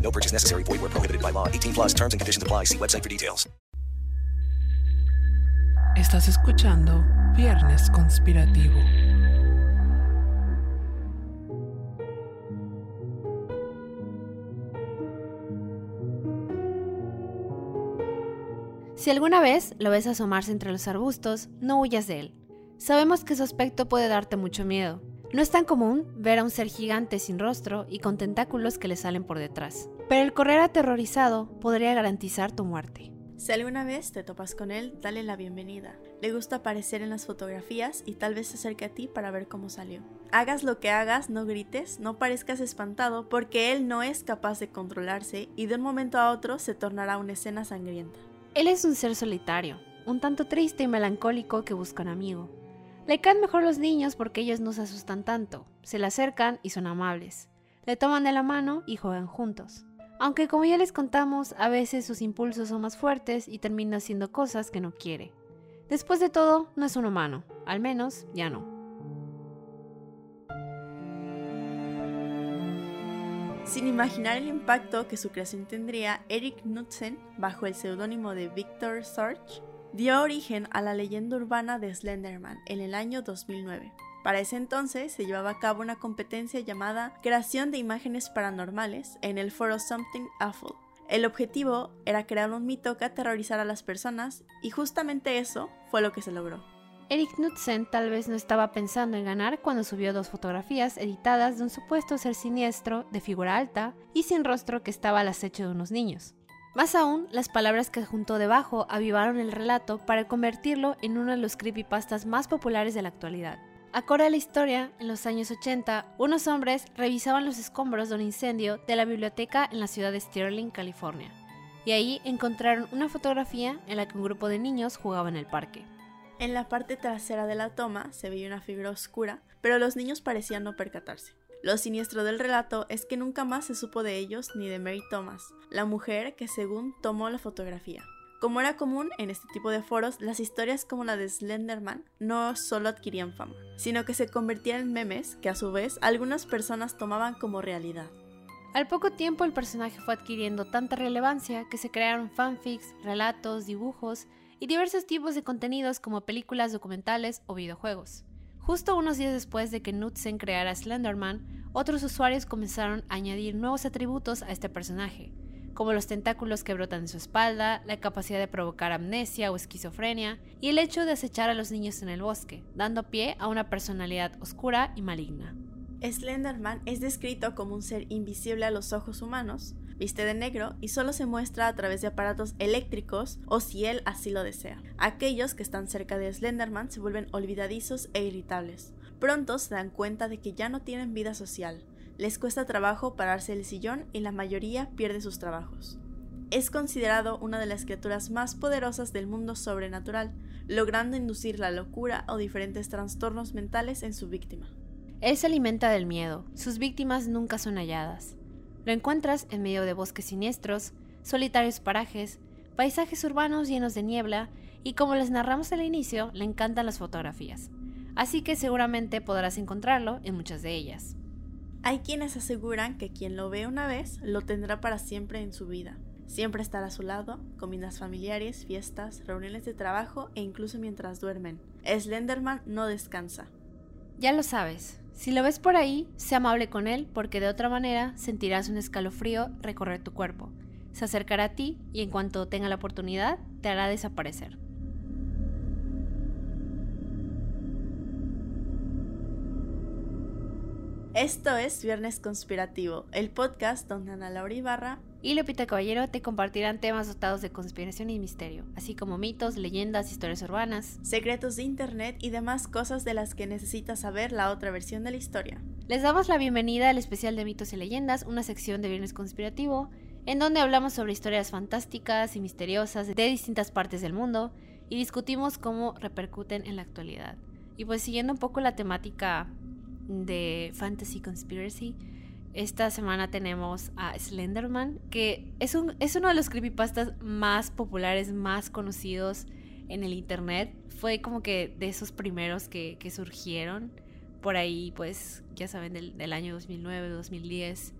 No purchase necessary. Void where prohibited by law. 18 plus terms and conditions apply. See website for details. Estás escuchando Viernes Conspirativo. Si alguna vez lo ves asomarse entre los arbustos, no huyas de él. Sabemos que su aspecto puede darte mucho miedo. No es tan común ver a un ser gigante sin rostro y con tentáculos que le salen por detrás. Pero el correr aterrorizado podría garantizar tu muerte. Si alguna vez te topas con él, dale la bienvenida. Le gusta aparecer en las fotografías y tal vez se acerque a ti para ver cómo salió. Hagas lo que hagas, no grites, no parezcas espantado porque él no es capaz de controlarse y de un momento a otro se tornará una escena sangrienta. Él es un ser solitario, un tanto triste y melancólico que busca un amigo. Le caen mejor los niños porque ellos no se asustan tanto, se le acercan y son amables. Le toman de la mano y juegan juntos. Aunque como ya les contamos, a veces sus impulsos son más fuertes y termina haciendo cosas que no quiere. Después de todo, no es un humano, al menos ya no. Sin imaginar el impacto que su creación tendría, Eric Knudsen, bajo el seudónimo de Victor Sarge, dio origen a la leyenda urbana de Slenderman en el año 2009. Para ese entonces se llevaba a cabo una competencia llamada Creación de Imágenes Paranormales en el foro Something Awful. El objetivo era crear un mito que aterrorizara a las personas y justamente eso fue lo que se logró. Eric Knudsen tal vez no estaba pensando en ganar cuando subió dos fotografías editadas de un supuesto ser siniestro, de figura alta y sin rostro que estaba al acecho de unos niños. Más aún, las palabras que juntó debajo avivaron el relato para convertirlo en uno de los creepypastas más populares de la actualidad. Acorde a la historia, en los años 80, unos hombres revisaban los escombros de un incendio de la biblioteca en la ciudad de Sterling, California, y ahí encontraron una fotografía en la que un grupo de niños jugaba en el parque. En la parte trasera de la toma se veía una figura oscura, pero los niños parecían no percatarse. Lo siniestro del relato es que nunca más se supo de ellos ni de Mary Thomas, la mujer que según tomó la fotografía. Como era común en este tipo de foros, las historias como la de Slenderman no solo adquirían fama, sino que se convertían en memes que a su vez algunas personas tomaban como realidad. Al poco tiempo el personaje fue adquiriendo tanta relevancia que se crearon fanfics, relatos, dibujos y diversos tipos de contenidos como películas, documentales o videojuegos. Justo unos días después de que Knudsen creara Slenderman, otros usuarios comenzaron a añadir nuevos atributos a este personaje, como los tentáculos que brotan en su espalda, la capacidad de provocar amnesia o esquizofrenia, y el hecho de acechar a los niños en el bosque, dando pie a una personalidad oscura y maligna. Slenderman es descrito como un ser invisible a los ojos humanos, viste de negro y solo se muestra a través de aparatos eléctricos o si él así lo desea. Aquellos que están cerca de Slenderman se vuelven olvidadizos e irritables. Pronto se dan cuenta de que ya no tienen vida social, les cuesta trabajo pararse del sillón y la mayoría pierde sus trabajos. Es considerado una de las criaturas más poderosas del mundo sobrenatural, logrando inducir la locura o diferentes trastornos mentales en su víctima. Él se alimenta del miedo, sus víctimas nunca son halladas. Lo encuentras en medio de bosques siniestros, solitarios parajes, paisajes urbanos llenos de niebla y como les narramos al inicio, le encantan las fotografías. Así que seguramente podrás encontrarlo en muchas de ellas. Hay quienes aseguran que quien lo ve una vez lo tendrá para siempre en su vida. Siempre estará a su lado, comidas familiares, fiestas, reuniones de trabajo e incluso mientras duermen. Slenderman no descansa. Ya lo sabes, si lo ves por ahí, sé amable con él porque de otra manera sentirás un escalofrío recorrer tu cuerpo. Se acercará a ti y en cuanto tenga la oportunidad, te hará desaparecer. Esto es Viernes Conspirativo, el podcast donde Ana Laura Ibarra y Lupita Caballero te compartirán temas dotados de conspiración y misterio, así como mitos, leyendas, historias urbanas, secretos de internet y demás cosas de las que necesitas saber la otra versión de la historia. Les damos la bienvenida al especial de mitos y leyendas, una sección de Viernes Conspirativo, en donde hablamos sobre historias fantásticas y misteriosas de distintas partes del mundo y discutimos cómo repercuten en la actualidad. Y pues siguiendo un poco la temática de Fantasy Conspiracy. Esta semana tenemos a Slenderman, que es, un, es uno de los creepypastas más populares, más conocidos en el internet. Fue como que de esos primeros que, surgieron por ahí, pues ya saben, del, año 2009, 2010.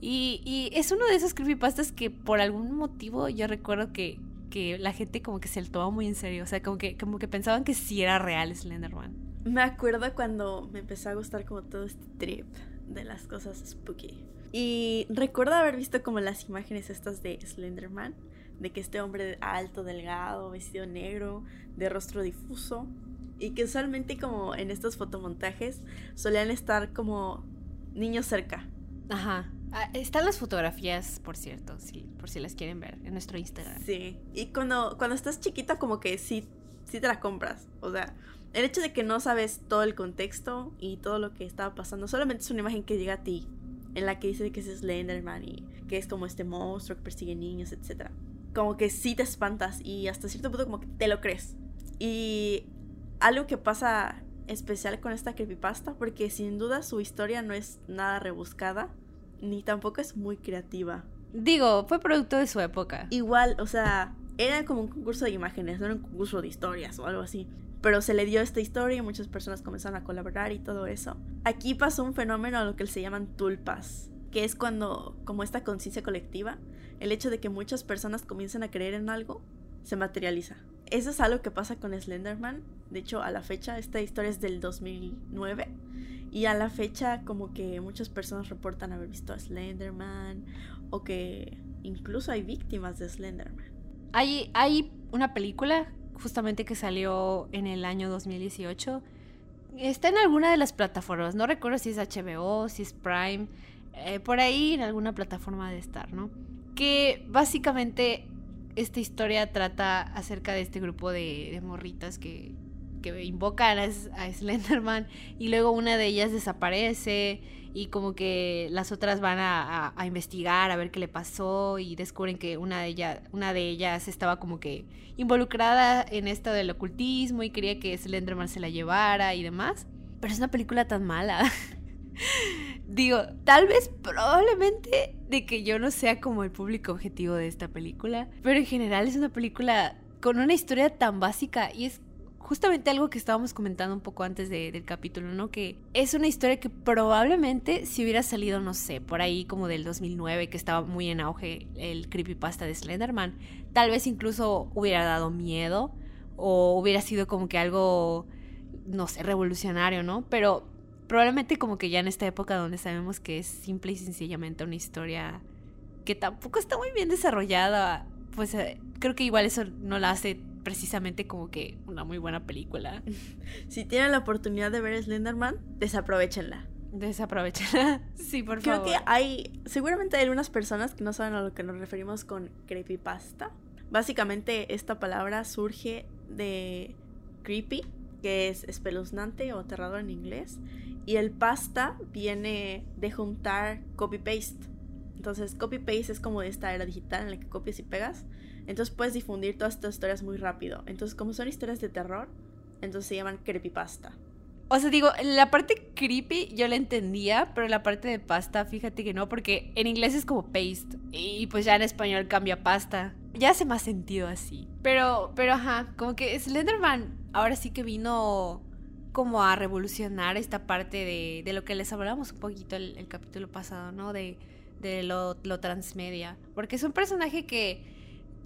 Y, y, es uno de esos creepypastas que por algún motivo yo recuerdo que, que la gente como que se lo tomó muy en serio. O sea, como que, como que pensaban que sí era real Slenderman. Me acuerdo cuando me empezó a gustar como todo este trip de las cosas spooky. Y recuerdo haber visto como las imágenes estas de Slenderman, de que este hombre alto, delgado, vestido negro, de rostro difuso, y que usualmente como en estos fotomontajes solían estar como niños cerca. Ajá. Ah, están las fotografías, por cierto, sí, por si las quieren ver, en nuestro Instagram. Sí. Y cuando, cuando estás chiquita como que sí, sí te la compras. O sea, el hecho de que no sabes todo el contexto y todo lo que estaba pasando, solamente es una imagen que llega a ti, en la que dice que es Slenderman y que es como este monstruo que persigue niños, etc. Como que sí te espantas y hasta cierto punto como que te lo crees. Y algo que pasa especial con esta creepypasta, porque sin duda su historia no es nada rebuscada, ni tampoco es muy creativa. Digo, fue producto de su época. Igual, o sea, era como un concurso de imágenes, no era un concurso de historias o algo así pero se le dio esta historia y muchas personas comenzaron a colaborar y todo eso. Aquí pasó un fenómeno a lo que se llaman tulpas, que es cuando, como esta conciencia colectiva, el hecho de que muchas personas comiencen a creer en algo, se materializa. Eso es algo que pasa con Slenderman. De hecho, a la fecha, esta historia es del 2009. Y a la fecha, como que muchas personas reportan haber visto a Slenderman. O que incluso hay víctimas de Slenderman. Hay, hay una película justamente que salió en el año 2018. Está en alguna de las plataformas, no recuerdo si es HBO, si es Prime, eh, por ahí en alguna plataforma de estar, ¿no? Que básicamente esta historia trata acerca de este grupo de, morritas que, que invocan a, Slenderman y luego una de ellas desaparece y como que las otras van a, investigar a ver qué le pasó y descubren que una de, ellas, una de ellas estaba como que involucrada en esto del ocultismo y quería que Slenderman se la llevara y demás. Pero es una película tan mala. Digo, tal vez probablemente de que yo no sea como el público objetivo de esta película, pero en general es una película con una historia tan básica y es justamente algo que estábamos comentando un poco antes del capítulo, ¿no? Que es una historia que probablemente si hubiera salido, no sé, por ahí como del 2009, que estaba muy en auge el creepypasta de Slenderman, tal vez incluso hubiera dado miedo o hubiera sido como que algo, no sé, revolucionario, ¿no? Pero probablemente como que ya en esta época donde sabemos que es simple y sencillamente una historia que tampoco está muy bien desarrollada, pues eh, creo que igual eso no la hace precisamente como que una muy buena película. Si tienen la oportunidad de ver Slenderman, desaprovechenla. Desaprovechenla. Sí, por favor. Creo que hay, seguramente hay algunas personas que no saben a lo que nos referimos con creepypasta. Básicamente esta palabra surge de creepy, que es espeluznante o aterrador en inglés, y el pasta viene de juntar copy-paste. Entonces, copy-paste es como de esta era digital en la que copias y pegas. Entonces puedes difundir todas estas historias muy rápido. Entonces, como son historias de terror, entonces se llaman creepypasta. O sea, digo, la parte creepy yo la entendía, pero la parte de pasta, fíjate que no, porque en inglés es como paste y pues ya en español cambia pasta. ya hace más sentido así. Pero, pero ajá, como que Slenderman ahora sí que vino como a revolucionar esta parte de, de lo que les hablábamos un poquito el, el capítulo pasado, ¿no? De, de lo, lo transmedia. Porque es un personaje que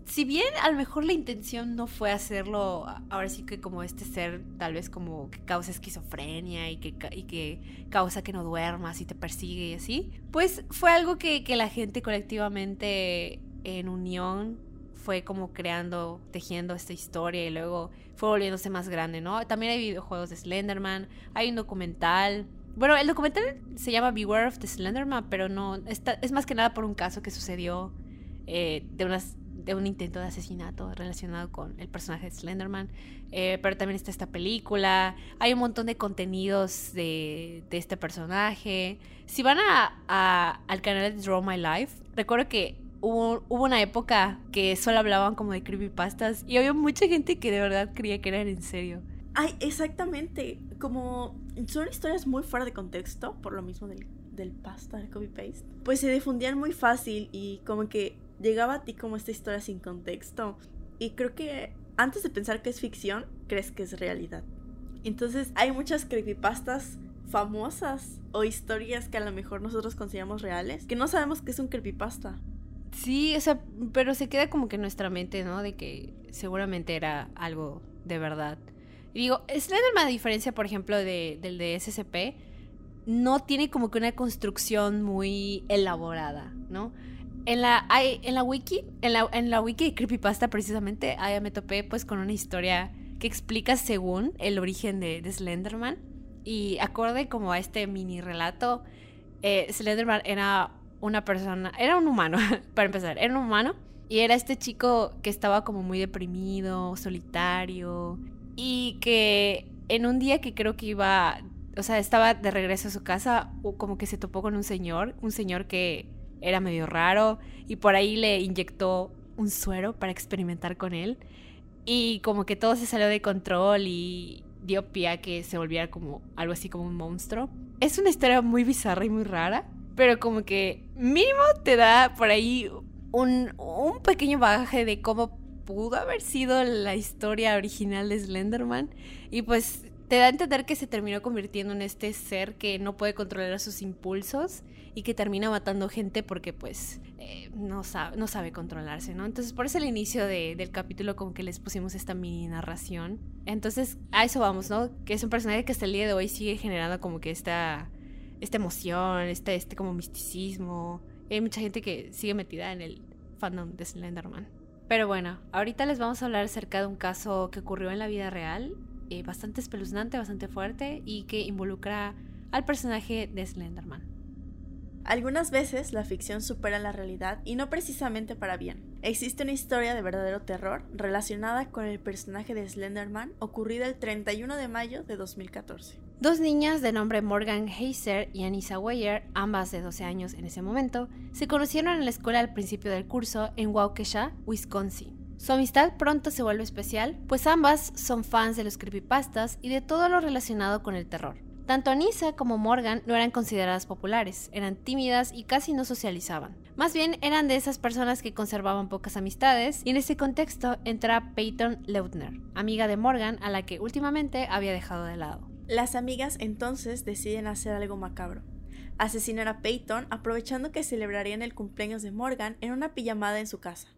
si bien a lo mejor la intención no fue hacerlo, ahora sí que como este ser tal vez como que causa esquizofrenia y que, y que causa que no duermas y te persigue y así, pues fue algo que, que la gente colectivamente en unión fue como creando, tejiendo esta historia y luego fue volviéndose más grande, ¿no? También hay videojuegos de Slenderman, hay un documental. Bueno, el documental se llama Beware of the Slenderman, pero no, está, es más que nada por un caso que sucedió eh, de unas de un intento de asesinato relacionado con el personaje de Slenderman. Eh, pero también está esta película. Hay un montón de contenidos de, este personaje. Si van a, al canal de Draw My Life, recuerdo que hubo, hubo, una época que solo hablaban como de creepypastas y había mucha gente que de verdad creía que eran en serio. Ay, exactamente. Como son historias muy fuera de contexto, por lo mismo del, del pasta, del copy-paste, pues se difundían muy fácil y como que llegaba a ti como esta historia sin contexto. Y creo que antes de pensar que es ficción, crees que es realidad. Entonces hay muchas creepypastas famosas o historias que a lo mejor nosotros consideramos reales, que no sabemos que es un creepypasta. Sí, o sea, pero se queda como que en nuestra mente, ¿no? De que seguramente era algo de verdad. Digo, Slenderman, a diferencia, por ejemplo, de, del de SCP, no tiene como que una construcción muy elaborada, ¿no? En la, hay, en la wiki, en la, en la wiki de Creepypasta precisamente, ahí me topé pues con una historia que explica según el origen de, de Slenderman. Y acorde como a este mini relato, eh, Slenderman era una persona, era un humano, para empezar, era un humano. Y era este chico que estaba como muy deprimido, solitario. Y que en un día que creo que iba, o sea, estaba de regreso a su casa, como que se topó con un señor, un señor que era medio raro y por ahí le inyectó un suero para experimentar con él y como que todo se salió de control y dio pie a que se volviera como algo así como un monstruo. Es una historia muy bizarra y muy rara, pero como que mínimo te da por ahí un, un pequeño bagaje de cómo pudo haber sido la historia original de Slenderman y pues te da a entender que se terminó convirtiendo en este ser que no puede controlar sus impulsos y que termina matando gente porque pues eh, no, sabe, no sabe controlarse, ¿no? Entonces por eso el inicio de, del capítulo como que les pusimos esta mini narración. Entonces a eso vamos, ¿no? Que es un personaje que hasta el día de hoy sigue generando como que esta, esta emoción, este, este como misticismo. Hay mucha gente que sigue metida en el fandom de Slenderman. Pero bueno, ahorita les vamos a hablar acerca de un caso que ocurrió en la vida real, eh, bastante espeluznante, bastante fuerte y que involucra al personaje de Slenderman. Algunas veces la ficción supera la realidad y no precisamente para bien. Existe una historia de verdadero terror relacionada con el personaje de Slenderman ocurrida el 31 de mayo de 2014. Dos niñas de nombre Morgan Heiser y Anissa Weyer, ambas de 12 años en ese momento, se conocieron en la escuela al principio del curso en Waukesha, Wisconsin. Su amistad pronto se vuelve especial, pues ambas son fans de los creepypastas y de todo lo relacionado con el terror. Tanto Anissa como Morgan no eran consideradas populares, eran tímidas y casi no socializaban. Más bien eran de esas personas que conservaban pocas amistades y en ese contexto entra Peyton Leutner, amiga de Morgan a la que últimamente había dejado de lado. Las amigas entonces deciden hacer algo macabro. Asesinar a Peyton aprovechando que celebrarían el cumpleaños de Morgan en una pijamada en su casa.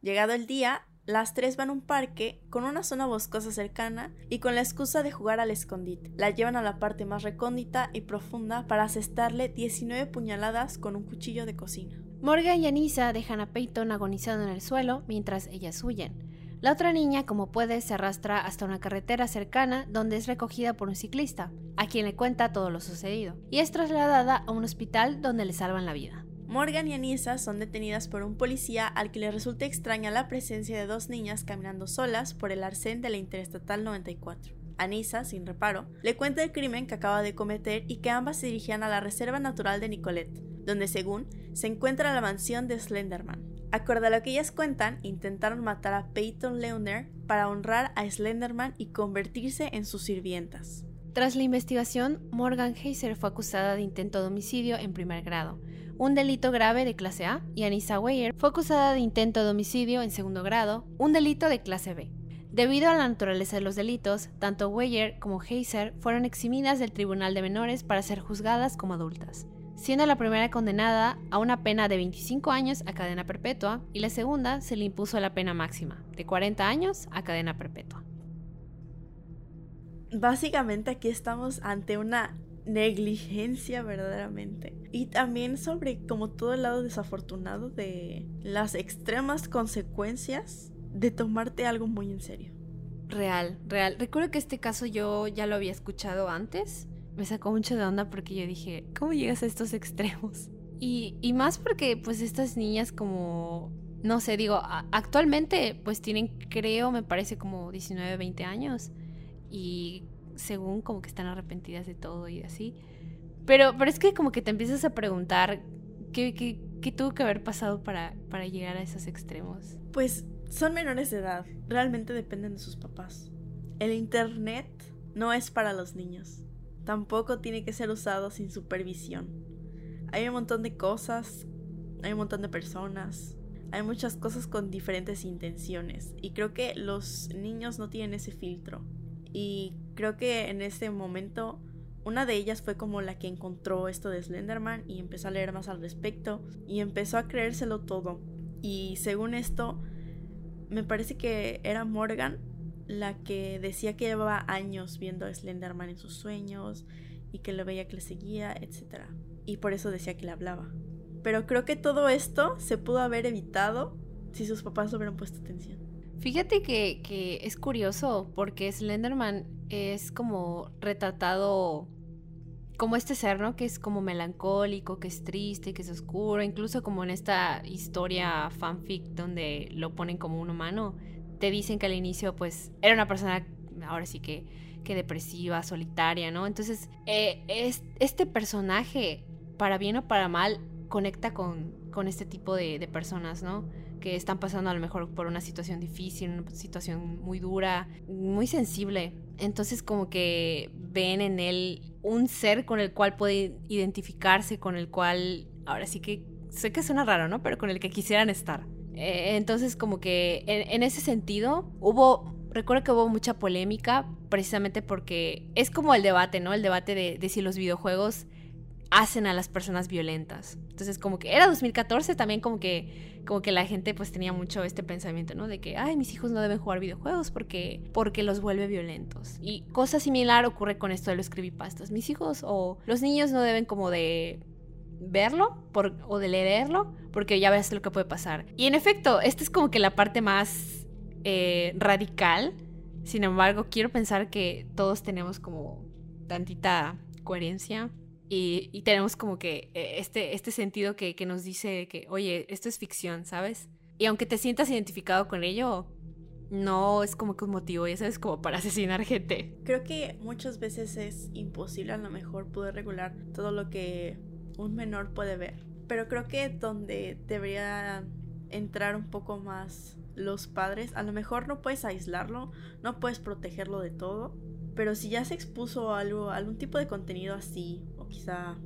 Llegado el día, las tres van a un parque con una zona boscosa cercana y con la excusa de jugar al escondite. La llevan a la parte más recóndita y profunda para asestarle 19 puñaladas con un cuchillo de cocina. Morgan y Anissa dejan a Peyton agonizando en el suelo mientras ellas huyen. La otra niña, como puede, se arrastra hasta una carretera cercana donde es recogida por un ciclista, a quien le cuenta todo lo sucedido, y es trasladada a un hospital donde le salvan la vida. Morgan y Anissa son detenidas por un policía al que le resulta extraña la presencia de dos niñas caminando solas por el arcén de la Interestatal 94. Anissa, sin reparo, le cuenta el crimen que acaba de cometer y que ambas se dirigían a la Reserva Natural de Nicolette, donde según se encuentra la mansión de Slenderman. Acorde a lo que ellas cuentan, intentaron matar a Peyton Leuner para honrar a Slenderman y convertirse en sus sirvientas. Tras la investigación, Morgan Heiser fue acusada de intento de homicidio en primer grado, un delito grave de clase A, y Anissa Weyer fue acusada de intento de homicidio en segundo grado, un delito de clase B. Debido a la naturaleza de los delitos, tanto Weyer como Heiser fueron eximidas del Tribunal de Menores para ser juzgadas como adultas, siendo la primera condenada a una pena de 25 años a cadena perpetua y la segunda se le impuso la pena máxima, de 40 años a cadena perpetua. Básicamente aquí estamos ante una negligencia verdaderamente. Y también sobre como todo el lado desafortunado de las extremas consecuencias de tomarte algo muy en serio. Real, real. Recuerdo que este caso yo ya lo había escuchado antes. Me sacó mucho de onda porque yo dije, ¿cómo llegas a estos extremos? Y, y más porque pues estas niñas como, no sé, digo, actualmente pues tienen, creo, me parece como 19, 20 años. Y según como que están arrepentidas de todo y así. Pero, pero es que como que te empiezas a preguntar qué, qué, qué tuvo que haber pasado para, para llegar a esos extremos. Pues son menores de edad, realmente dependen de sus papás. El Internet no es para los niños, tampoco tiene que ser usado sin supervisión. Hay un montón de cosas, hay un montón de personas, hay muchas cosas con diferentes intenciones y creo que los niños no tienen ese filtro. Y creo que en ese momento una de ellas fue como la que encontró esto de Slenderman y empezó a leer más al respecto y empezó a creérselo todo. Y según esto, me parece que era Morgan la que decía que llevaba años viendo a Slenderman en sus sueños y que lo veía que le seguía, etc. Y por eso decía que le hablaba. Pero creo que todo esto se pudo haber evitado si sus papás hubieran puesto atención. Fíjate que, es curioso porque Slenderman es como retratado como este ser, ¿no? Que es como melancólico, que es triste, que es oscuro, incluso como en esta historia fanfic donde lo ponen como un humano, te dicen que al inicio pues era una persona, ahora sí que, depresiva, solitaria, ¿no? Entonces, eh, es, este personaje, para bien o para mal, conecta con, este tipo de personas, ¿no? Que están pasando a lo mejor por una situación difícil, una situación muy dura, muy sensible. Entonces como que ven en él un ser con el cual puede identificarse, con el cual, ahora sí que, sé que suena raro, ¿no? Pero con el que quisieran estar. Eh, entonces como que en, ese sentido hubo, recuerdo que hubo mucha polémica precisamente porque es como el debate, ¿no? El debate de, de si los videojuegos hacen a las personas violentas. Entonces, como que era 2014, también como que, como que la gente pues tenía mucho este pensamiento, ¿no? De que, ay, mis hijos no deben jugar videojuegos porque, porque los vuelve violentos. Y cosa similar ocurre con esto de los creepypastas. Mis hijos o los niños no deben como de verlo por, o de leerlo porque ya ves lo que puede pasar. Y en efecto, esta es como que la parte más eh, radical. Sin embargo, quiero pensar que todos tenemos como tantita coherencia y, tenemos como que eh, este, este sentido que, que, nos dice que, oye, esto es ficción, ¿sabes? Y aunque te sientas identificado con ello, no es como que un motivo, ya sabes, como para asesinar gente. Creo que muchas veces es imposible a lo mejor poder regular todo lo que un menor puede ver. Pero creo que donde debería entrar un poco más los padres, a lo mejor no puedes aislarlo, no puedes protegerlo de todo, pero si ya se expuso algo, algún tipo de contenido así, quizá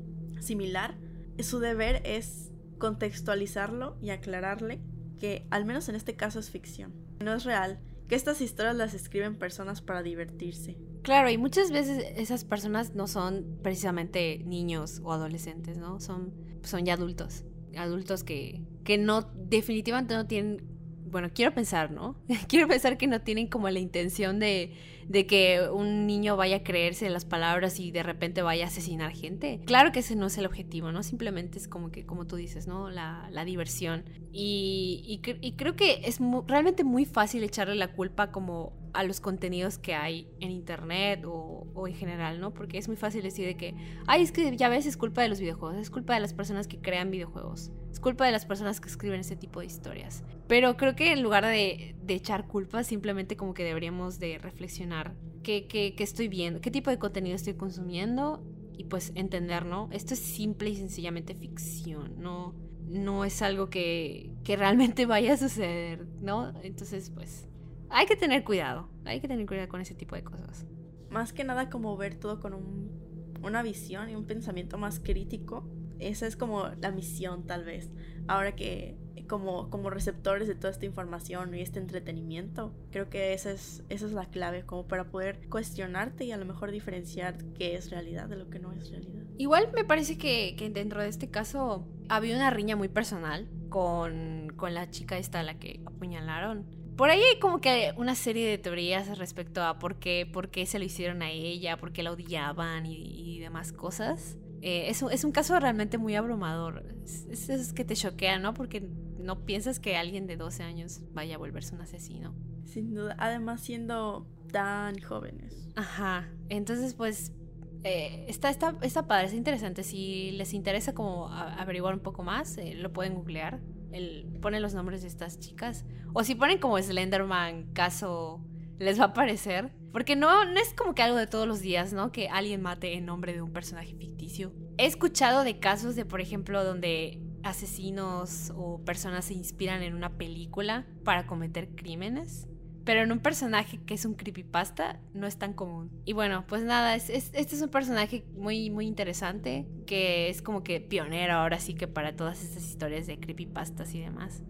similar, su deber es contextualizarlo y aclararle que al menos en este caso es ficción, no es real, que estas historias las escriben personas para divertirse. Claro, y muchas veces esas personas no son precisamente niños o adolescentes, ¿no? Son, son ya adultos, adultos que, que no, definitivamente no tienen bueno, quiero pensar, ¿no? quiero pensar que no tienen como la intención de, de que un niño vaya a creerse las palabras y de repente vaya a asesinar gente. Claro que ese no es el objetivo, ¿no? Simplemente es como que, como tú dices, ¿no? La, la diversión. Y, y, creo que es realmente muy fácil echarle la culpa como a los contenidos que hay en internet o, en general, ¿no? Porque es muy fácil decir de que, ay, es que ya ves, es culpa de los videojuegos, es culpa de las personas que crean videojuegos, es culpa de las personas que escriben ese tipo de historias. Pero creo que en lugar de, echar culpa, simplemente como que deberíamos de reflexionar qué estoy viendo, qué tipo de contenido estoy consumiendo y pues entender, ¿no? Esto es simple y sencillamente ficción, no, no es algo que, que realmente vaya a suceder, ¿no? Entonces, pues hay que tener cuidado, hay que tener cuidado con ese tipo de cosas. Más que nada como ver todo con un, una visión y un pensamiento más crítico. esa es como la misión tal vez. Ahora que como, como receptores de toda esta información y este entretenimiento, creo que esa es, esa es la clave, como para poder cuestionarte y a lo mejor diferenciar qué es realidad de lo que no es realidad. Igual me parece que, que dentro de este caso había una riña muy personal con, con la chica esta a la que apuñalaron. Por ahí hay como que una serie de teorías respecto a por qué, por qué se lo hicieron a ella, por qué la odiaban y, y demás cosas. Eh, es, un, es, un caso realmente muy abrumador. Es, es, que te choquea, ¿no? Porque no piensas que alguien de 12 años vaya a volverse un asesino. Sin duda, además siendo tan jóvenes. Ajá, entonces pues eh, está, está, está padre, es interesante. Si les interesa como averiguar un poco más, eh, lo pueden googlear. El, ponen los nombres de estas chicas. O si ponen como Slenderman caso, les va a aparecer. Porque no, no es como que algo de todos los días, ¿no? Que alguien mate en nombre de un personaje ficticio. He escuchado de casos de, por ejemplo, donde asesinos o personas se inspiran en una película para cometer crímenes. Pero en un personaje que es un creepypasta no es tan común. Y bueno, pues nada, es, es, este es un personaje muy, muy interesante, que es como que pionero ahora sí que para todas estas historias de creepypastas y demás.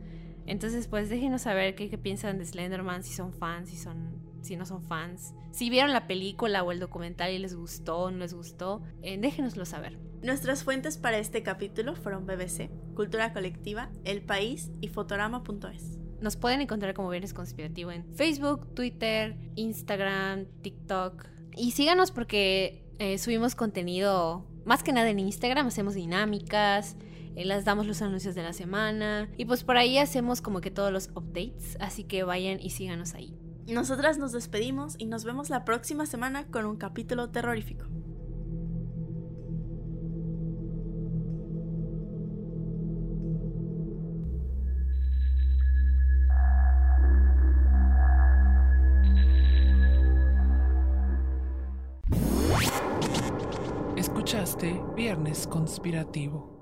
Entonces, pues déjenos saber qué, qué piensan de Slenderman, si son fans, si son si no son fans. Si vieron la película o el documental y les gustó o no les gustó, eh, déjenoslo saber. Nuestras fuentes para este capítulo fueron BBC, Cultura Colectiva, El País y Fotorama.es. Nos pueden encontrar como Viernes Conspirativo en Facebook, Twitter, Instagram, TikTok. Y síganos porque eh, subimos contenido más que nada en Instagram, hacemos dinámicas, eh, las damos los anuncios de la semana y pues por ahí hacemos como que todos los updates, así que vayan y síganos ahí. Nosotras nos despedimos y nos vemos la próxima semana con un capítulo terrorífico. Viernes Conspirativo.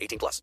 18 plus.